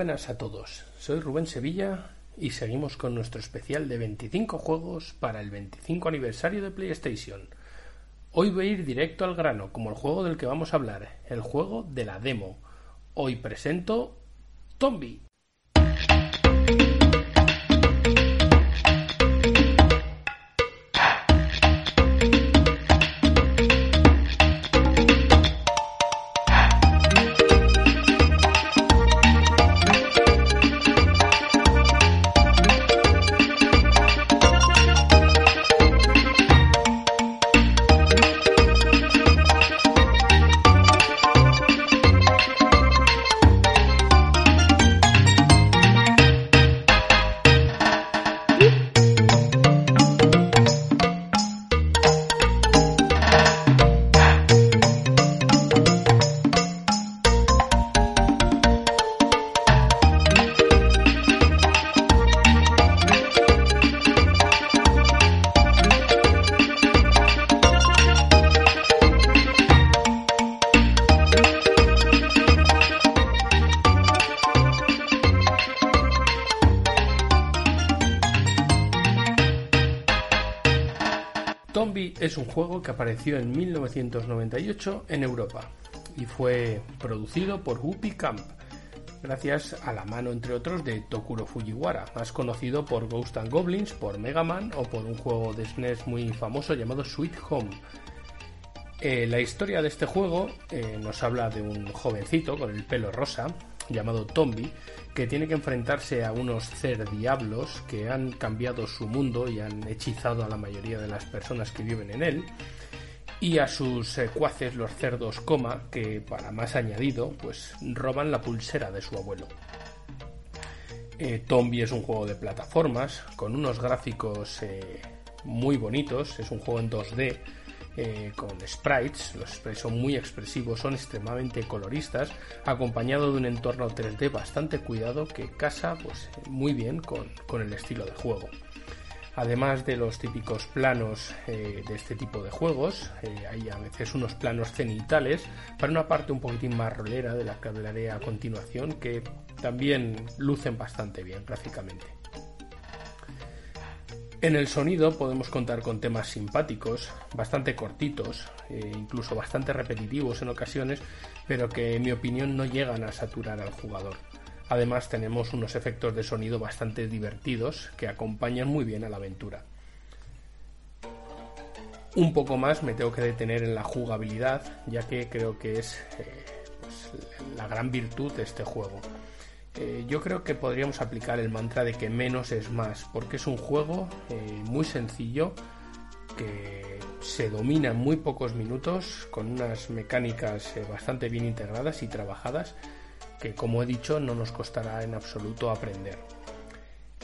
buenas a todos, soy Rubén Sevilla y seguimos con nuestro especial de 25 juegos para el 25 aniversario de PlayStation. Hoy voy a ir directo al grano, como el juego del que vamos a hablar, el juego de la demo. Hoy presento Tombi. Es un juego que apareció en 1998 en Europa y fue producido por Whoopi Camp, gracias a la mano, entre otros, de Tokuro Fujiwara, más conocido por Ghost and Goblins, por Mega Man o por un juego de SNES muy famoso llamado Sweet Home. Eh, la historia de este juego eh, nos habla de un jovencito con el pelo rosa llamado Tombi que tiene que enfrentarse a unos diablos que han cambiado su mundo y han hechizado a la mayoría de las personas que viven en él y a sus secuaces los cerdos coma que para más añadido pues roban la pulsera de su abuelo. Eh, Tombi es un juego de plataformas con unos gráficos eh, muy bonitos, es un juego en 2D eh, con sprites, los sprites son muy expresivos, son extremadamente coloristas, acompañado de un entorno 3D bastante cuidado que casa pues, muy bien con, el estilo de juego. Además de los típicos planos eh, de este tipo de juegos, eh, hay a veces unos planos cenitales para una parte un poquitín más rolera de la que hablaré a continuación que también lucen bastante bien gráficamente. En el sonido podemos contar con temas simpáticos, bastante cortitos, e incluso bastante repetitivos en ocasiones, pero que en mi opinión no llegan a saturar al jugador. Además tenemos unos efectos de sonido bastante divertidos que acompañan muy bien a la aventura. Un poco más me tengo que detener en la jugabilidad, ya que creo que es eh, pues, la gran virtud de este juego. Eh, yo creo que podríamos aplicar el mantra de que menos es más, porque es un juego eh, muy sencillo que se domina en muy pocos minutos con unas mecánicas eh, bastante bien integradas y trabajadas que como he dicho no nos costará en absoluto aprender.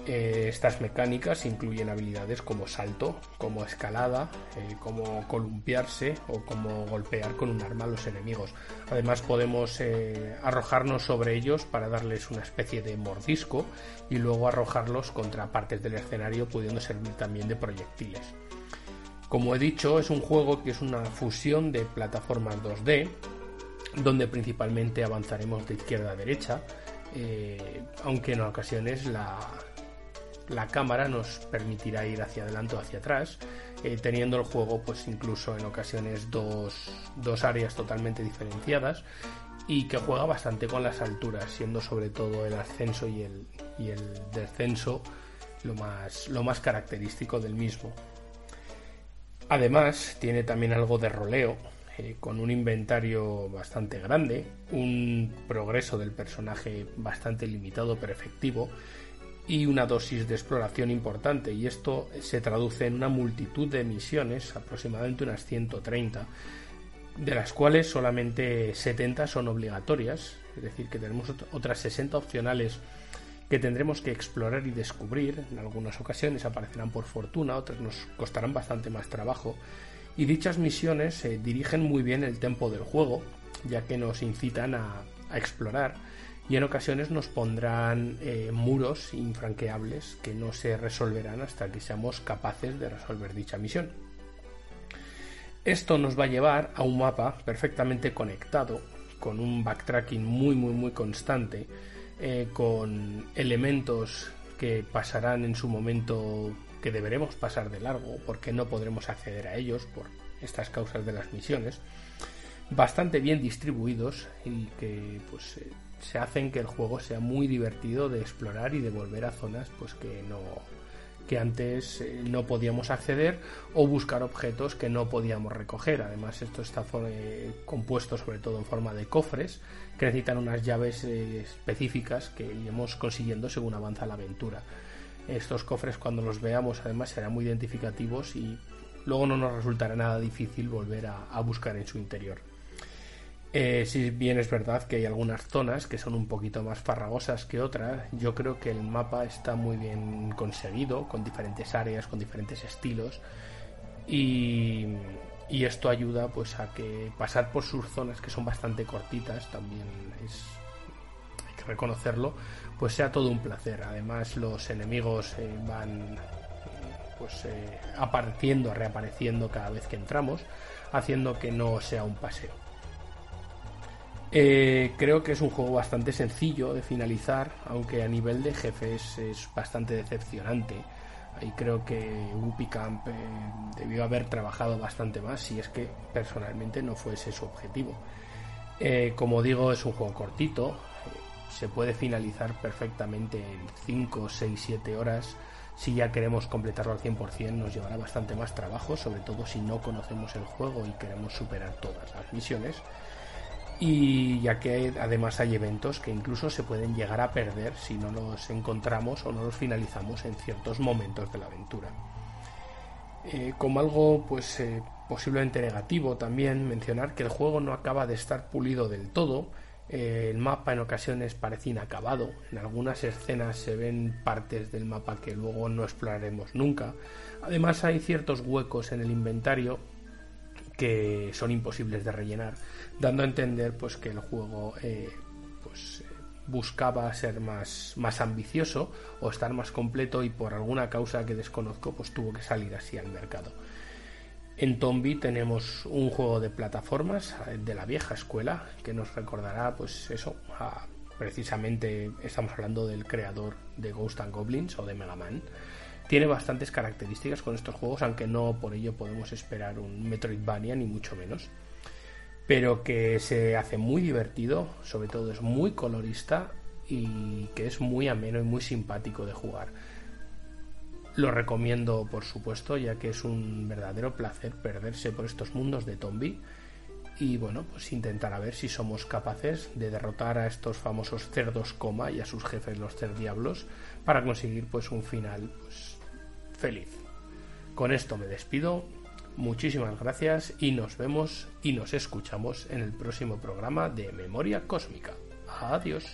Eh, estas mecánicas incluyen habilidades como salto, como escalada, eh, como columpiarse o como golpear con un arma a los enemigos. Además podemos eh, arrojarnos sobre ellos para darles una especie de mordisco y luego arrojarlos contra partes del escenario pudiendo servir también de proyectiles. Como he dicho, es un juego que es una fusión de plataformas 2D, donde principalmente avanzaremos de izquierda a derecha, aunque en ocasiones la, la cámara nos permitirá ir hacia adelante o hacia atrás, eh, teniendo el juego pues incluso en ocasiones dos, dos, áreas totalmente diferenciadas y que juega bastante con las alturas, siendo sobre todo el ascenso y el, y el descenso lo más, lo más característico del mismo. Además, tiene también algo de roleo, eh, con un inventario bastante grande, un progreso del personaje bastante limitado pero efectivo, y una dosis de exploración importante. Y esto se traduce en una multitud de misiones, aproximadamente unas 130, de las cuales solamente 70 son obligatorias, es decir, que tenemos otras 60 opcionales que tendremos que explorar y descubrir, en algunas ocasiones aparecerán por fortuna, otras nos costarán bastante más trabajo, y dichas misiones se dirigen muy bien el tempo del juego, ya que nos incitan a explorar y en ocasiones nos pondrán eh, muros infranqueables que no se resolverán hasta que seamos capaces de resolver dicha misión. Esto nos va a llevar a un mapa perfectamente conectado, con un backtracking muy muy muy constante, eh, con elementos que pasarán en su momento que deberemos pasar de largo porque no podremos acceder a ellos por estas causas de las misiones bastante bien distribuidos y que pues eh, se hacen que el juego sea muy divertido de explorar y de volver a zonas pues que no que antes eh, no podíamos acceder o buscar objetos que no podíamos recoger. Además, esto está eh, compuesto sobre todo en forma de cofres que necesitan unas llaves eh, específicas que iremos consiguiendo según avanza la aventura. Estos cofres cuando los veamos además serán muy identificativos y luego no nos resultará nada difícil volver a buscar en su interior. Eh, si bien es verdad que hay algunas zonas que son un poquito más farragosas que otras, yo creo que el mapa está muy bien conseguido, con diferentes áreas, con diferentes estilos, y, esto ayuda pues a que pasar por sus zonas que son bastante cortitas también hay que reconocerlo pues sea todo un placer. Además los enemigos eh, van pues eh, apareciendo reapareciendo cada vez que entramos haciendo que no sea un paseo eh, creo que es un juego bastante sencillo de finalizar, aunque a nivel de jefes es bastante decepcionante. Ahí creo que Whoopi Camp eh, debió haber trabajado bastante más si es que personalmente no fuese su objetivo. Eh, como digo, es un juego cortito, se puede finalizar perfectamente en 5, 6, 7 horas. Si ya queremos completarlo al 100% nos llevará bastante más trabajo, sobre todo si no conocemos el juego y queremos superar todas las misiones y ya que además hay eventos que incluso se pueden llegar a perder si no los encontramos o no los finalizamos en ciertos momentos de la aventura. Eh, como algo pues eh, posiblemente negativo también mencionar que el juego no acaba de estar pulido del todo, eh, el mapa en ocasiones parece inacabado, en algunas escenas se ven partes del mapa que luego no exploraremos nunca, además hay ciertos huecos en el inventario que son imposibles de rellenar, dando a entender pues que el juego eh, pues buscaba ser más, más ambicioso o estar más completo y por alguna causa que desconozco pues tuvo que salir así al mercado. En Tombi tenemos un juego de plataformas eh, de la vieja escuela que nos recordará pues eso precisamente estamos hablando del creador de Ghost and Goblins o de Mega Man tiene bastantes características con estos juegos, aunque no por ello podemos esperar un Metroidvania, ni mucho menos. Pero que se hace muy divertido, sobre todo es muy colorista y que es muy ameno y muy simpático de jugar. Lo recomiendo, por supuesto, ya que es un verdadero placer perderse por estos mundos de Tombi y bueno, pues intentar a ver si somos capaces de derrotar a estos famosos cerdos coma y a sus jefes los cerdiablos para conseguir pues un final pues feliz. Con esto me despido. Muchísimas gracias y nos vemos y nos escuchamos en el próximo programa de Memoria Cósmica. Adiós.